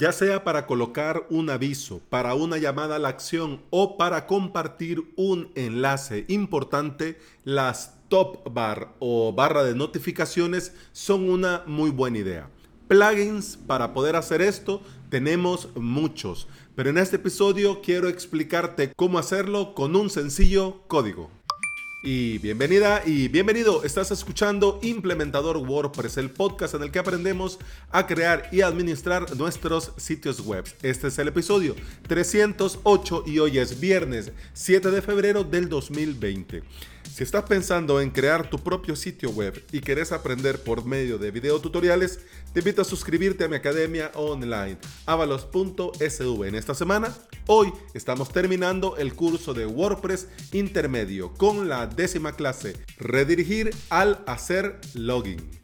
ya sea para colocar un aviso, para una llamada a la acción o para compartir un enlace importante, las top bar o barra de notificaciones son una muy buena idea. Plugins para poder hacer esto tenemos muchos, pero en este episodio quiero explicarte cómo hacerlo con un sencillo código. Y bienvenida y bienvenido. Estás escuchando Implementador WordPress, el podcast en el que aprendemos a crear y administrar nuestros sitios web. Este es el episodio 308 y hoy es viernes 7 de febrero del 2020. Si estás pensando en crear tu propio sitio web y querés aprender por medio de videotutoriales, te invito a suscribirte a mi academia online, avalos.sv. En esta semana, hoy estamos terminando el curso de WordPress intermedio con la décima clase, redirigir al hacer login.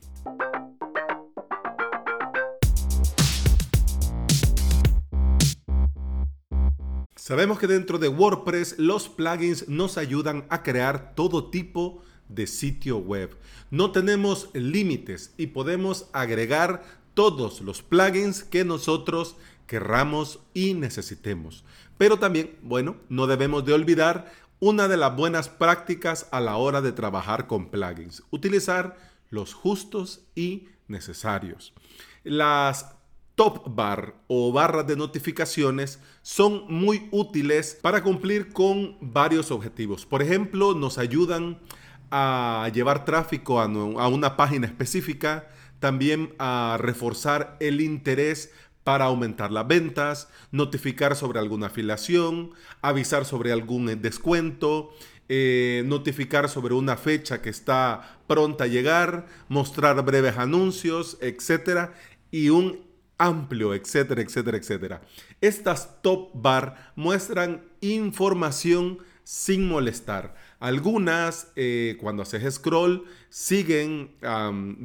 Sabemos que dentro de WordPress los plugins nos ayudan a crear todo tipo de sitio web. No tenemos límites y podemos agregar todos los plugins que nosotros querramos y necesitemos. Pero también, bueno, no debemos de olvidar una de las buenas prácticas a la hora de trabajar con plugins. Utilizar los justos y necesarios. Las top bar o barras de notificaciones son muy útiles para cumplir con varios objetivos. Por ejemplo, nos ayudan a llevar tráfico a, una página específica, también a reforzar el interés para aumentar las ventas, notificar sobre alguna afiliación, avisar sobre algún descuento, eh, notificar sobre una fecha que está pronta a llegar, mostrar breves anuncios, etc. Y un amplio, etcétera, etcétera, etcétera. Estas top bar muestran información sin molestar. Algunas, eh, cuando haces scroll, siguen,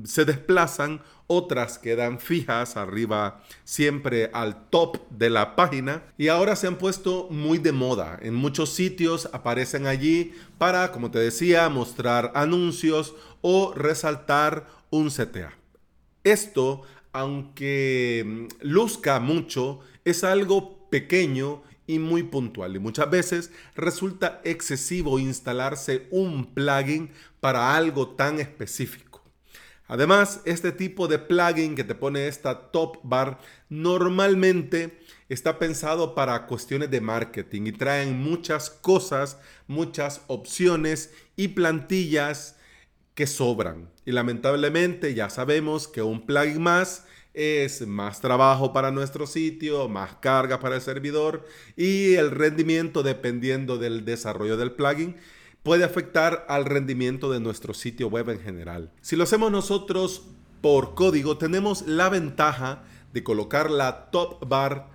se desplazan, otras quedan fijas arriba, siempre al top de la página. Y ahora se han puesto muy de moda. En muchos sitios aparecen allí para, como te decía, mostrar anuncios o resaltar un CTA. Esto aunque mm, luzca mucho, es algo pequeño y muy puntual. Y muchas veces resulta excesivo instalarse un plugin para algo tan específico. Además, este tipo de plugin que te pone esta top bar normalmente está pensado para cuestiones de marketing y traen muchas cosas, muchas opciones y plantillas que sobran. Y lamentablemente ya sabemos que un plugin más es más trabajo para nuestro sitio, más carga para el servidor y el rendimiento dependiendo del desarrollo del plugin puede afectar al rendimiento de nuestro sitio web en general. Si lo hacemos nosotros por código, tenemos la ventaja de colocar la top bar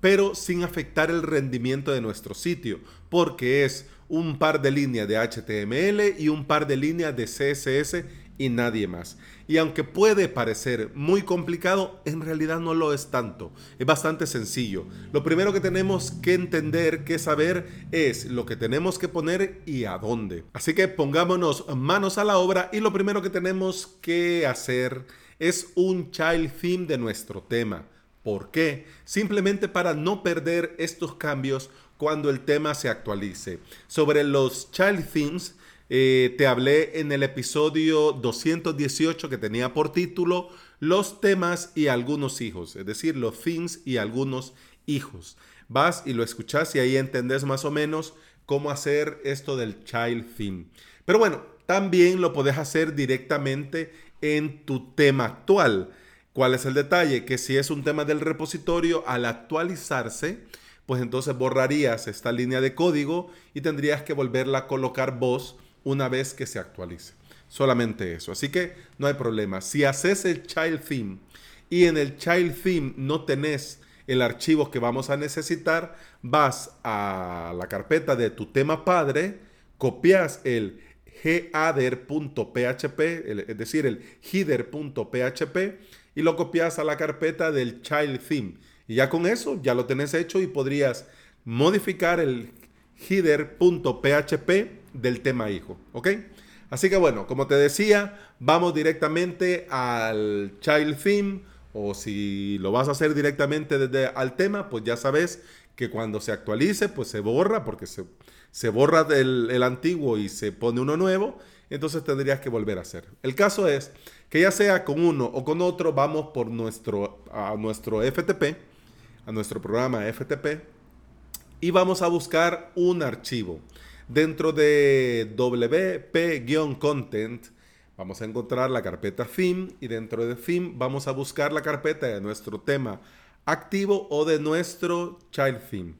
pero sin afectar el rendimiento de nuestro sitio, porque es un par de líneas de HTML y un par de líneas de CSS y nadie más. Y aunque puede parecer muy complicado, en realidad no lo es tanto. Es bastante sencillo. Lo primero que tenemos que entender, que saber, es lo que tenemos que poner y a dónde. Así que pongámonos manos a la obra y lo primero que tenemos que hacer es un child theme de nuestro tema. ¿Por qué? Simplemente para no perder estos cambios cuando el tema se actualice. Sobre los child themes, eh, te hablé en el episodio 218 que tenía por título Los temas y algunos hijos, es decir, los themes y algunos hijos. Vas y lo escuchas y ahí entendés más o menos cómo hacer esto del child theme. Pero bueno, también lo podés hacer directamente en tu tema actual. ¿Cuál es el detalle? Que si es un tema del repositorio, al actualizarse, pues entonces borrarías esta línea de código y tendrías que volverla a colocar vos una vez que se actualice. Solamente eso. Así que no hay problema. Si haces el child theme y en el child theme no tenés el archivo que vamos a necesitar, vas a la carpeta de tu tema padre, copias el header.php, es decir, el header.php, y lo copias a la carpeta del child theme. Y ya con eso ya lo tenés hecho y podrías modificar el header.php del tema hijo, ¿ok? Así que bueno, como te decía, vamos directamente al child theme o si lo vas a hacer directamente desde al tema, pues ya sabes que cuando se actualice, pues se borra, porque se, se borra el, el antiguo y se pone uno nuevo, entonces tendrías que volver a hacer. El caso es que ya sea con uno o con otro, vamos por nuestro, a nuestro FTP, a nuestro programa FTP, y vamos a buscar un archivo. Dentro de WP-content, vamos a encontrar la carpeta theme y dentro de theme vamos a buscar la carpeta de nuestro tema activo o de nuestro child theme.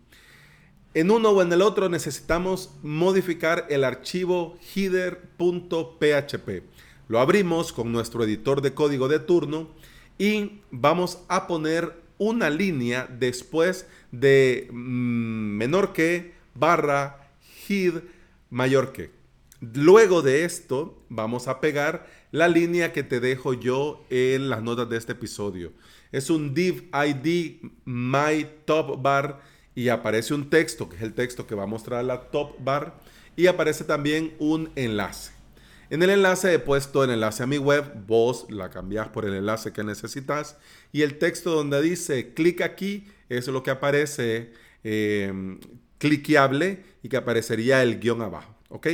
En uno o en el otro necesitamos modificar el archivo header.php. Lo abrimos con nuestro editor de código de turno y vamos a poner una línea después de mm, menor que barra head mayor que. Luego de esto, vamos a pegar la línea que te dejo yo en las notas de este episodio. Es un div id my top bar y aparece un texto, que es el texto que va a mostrar la top bar, y aparece también un enlace. En el enlace he puesto el enlace a mi web, vos la cambias por el enlace que necesitas, y el texto donde dice clic aquí, es lo que aparece eh, cliqueable y que aparecería el guion abajo. ¿Ok?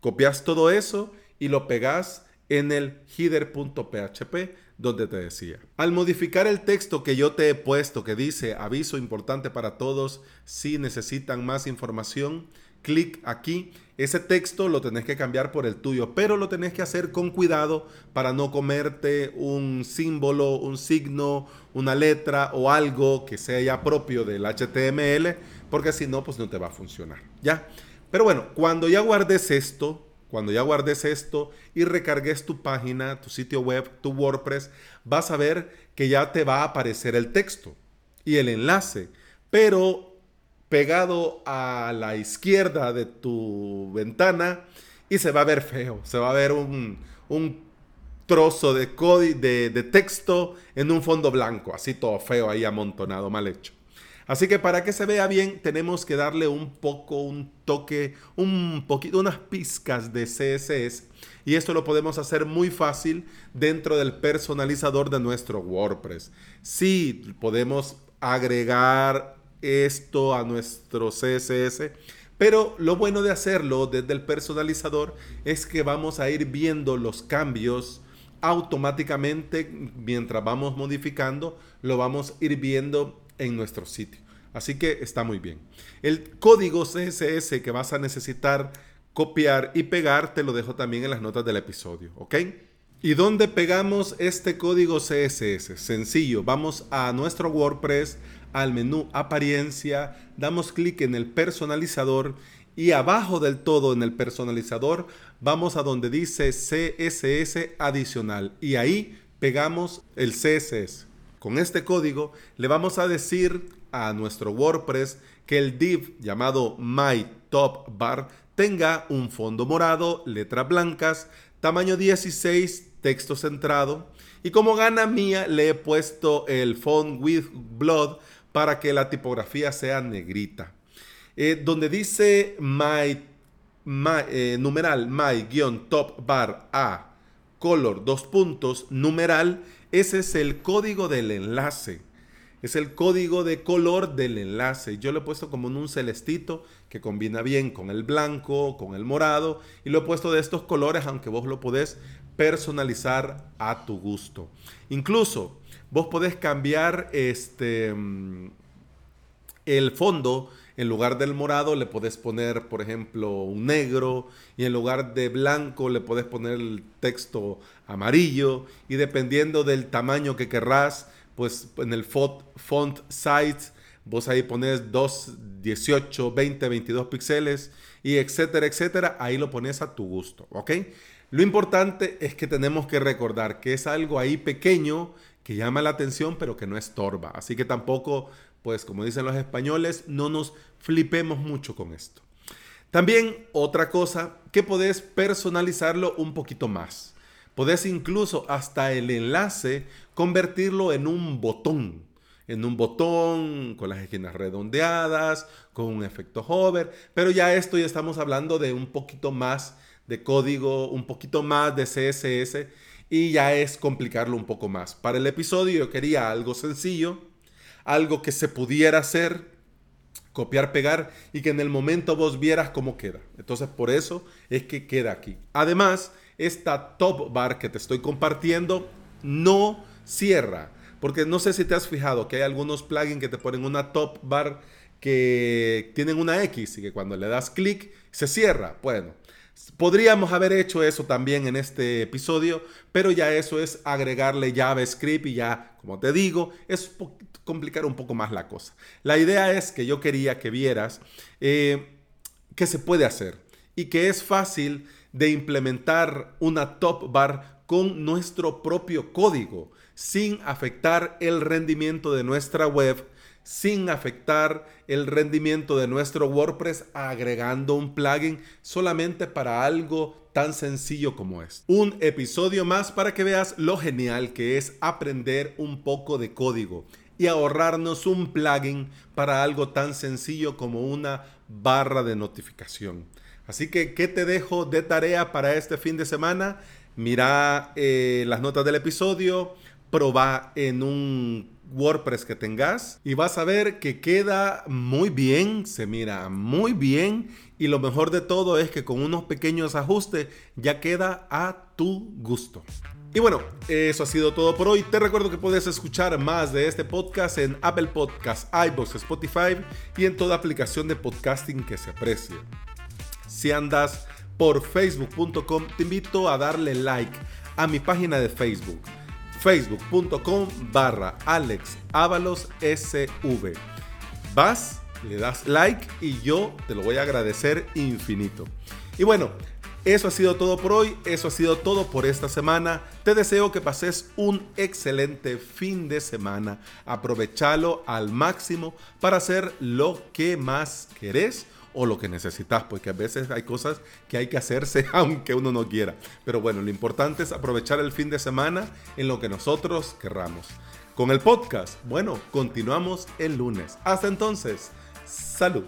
Copias todo eso y lo pegas en el header.php donde te decía. Al modificar el texto que yo te he puesto que dice aviso importante para todos si necesitan más información, clic aquí. Ese texto lo tenés que cambiar por el tuyo, pero lo tenés que hacer con cuidado para no comerte un símbolo, un signo, una letra o algo que sea ya propio del HTML, porque si no, pues no te va a funcionar. ¿Ya? Pero bueno, cuando ya guardes esto, cuando ya guardes esto y recargues tu página, tu sitio web, tu WordPress, vas a ver que ya te va a aparecer el texto y el enlace, pero pegado a la izquierda de tu ventana y se va a ver feo, se va a ver un, trozo de, de, de texto en un fondo blanco, así todo feo ahí amontonado, mal hecho. Así que para que se vea bien tenemos que darle un poco, un toque, un poquito, unas pizcas de CSS. Y esto lo podemos hacer muy fácil dentro del personalizador de nuestro WordPress. Sí, podemos agregar esto a nuestro CSS. Pero lo bueno de hacerlo desde el personalizador es que vamos a ir viendo los cambios automáticamente mientras vamos modificando, lo vamos a ir viendo en nuestro sitio. Así que está muy bien. El código CSS que vas a necesitar copiar y pegar te lo dejo también en las notas del episodio, ¿ok? ¿Y dónde pegamos este código CSS? Sencillo, vamos a nuestro WordPress, al menú apariencia, damos clic en el personalizador y abajo del todo en el personalizador vamos a donde dice CSS adicional y ahí pegamos el CSS. Con este código le vamos a decir a nuestro WordPress que el div llamado My Top Bar tenga un fondo morado, letras blancas, tamaño 16, texto centrado. Y como gana mía, le he puesto el font with blood para que la tipografía sea negrita. Eh, donde dice my, eh, numeral my-top bar a color dos puntos numeral ese es el código del enlace. Es el código de color del enlace. Yo lo he puesto como en un celestito que combina bien con el blanco, con el morado. Y lo he puesto de estos colores, aunque vos lo podés personalizar a tu gusto. Incluso vos podés cambiar este, mm, el fondo en lugar del morado le podés poner, por ejemplo, un negro y en lugar de blanco le podés poner el texto amarillo y dependiendo del tamaño que querrás, pues en el font, font size vos ahí pones 2, 18, 20, 22 píxeles y etcétera, etcétera, ahí lo pones a tu gusto, ¿ok? Lo importante es que tenemos que recordar que es algo ahí pequeño que llama la atención pero que no estorba, así que tampoco pues como dicen los españoles, no nos flipemos mucho con esto. También otra cosa, que podés personalizarlo un poquito más. Podés incluso hasta el enlace convertirlo en un botón. En un botón con las esquinas redondeadas, con un efecto hover. Pero ya esto ya estamos hablando de un poquito más de código, un poquito más de CSS. y ya es complicarlo un poco más. Para el episodio yo quería algo sencillo, algo que se pudiera hacer, copiar, pegar y que en el momento vos vieras cómo queda. Entonces por eso es que queda aquí. Además, esta top bar que te estoy compartiendo no cierra. Porque no sé si te has fijado que hay algunos plugins que te ponen una top bar que tienen una X y que cuando le das clic se cierra. Bueno, Podríamos haber hecho eso también en este episodio, pero ya eso es agregarle JavaScript y ya, como te digo, es complicar un poco más la cosa. La idea es que yo quería que vieras eh, que se puede hacer y que es fácil de implementar una top bar con nuestro propio código sin afectar el rendimiento de nuestra web sin afectar el rendimiento de nuestro WordPress agregando un plugin solamente para algo tan sencillo como es. Un episodio más para que veas lo genial que es aprender un poco de código y ahorrarnos un plugin para algo tan sencillo como una barra de notificación. Así que, ¿qué te dejo de tarea para este fin de semana? Mira eh, las notas del episodio, proba en un WordPress que tengas y vas a ver que queda muy bien, se mira muy bien y lo mejor de todo es que con unos pequeños ajustes ya queda a tu gusto. Y bueno, eso ha sido todo por hoy. Te recuerdo que puedes escuchar más de este podcast en Apple Podcasts, iBooks, Spotify y en toda aplicación de podcasting que se aprecie. Si andas por facebook.com, te invito a darle like a mi página de Facebook facebook.com barra Alex. Vas, le das like y yo te lo voy a agradecer infinito. Y bueno, eso ha sido todo por hoy, eso ha sido todo por esta semana. Te deseo que pases un excelente fin de semana. Aprovechalo al máximo para hacer lo que más querés o lo que necesitas, porque a veces hay cosas que hay que hacerse aunque uno no quiera. Pero bueno, lo importante es aprovechar el fin de semana en lo que nosotros querramos. Con el podcast, bueno, continuamos el lunes. Hasta entonces, salud.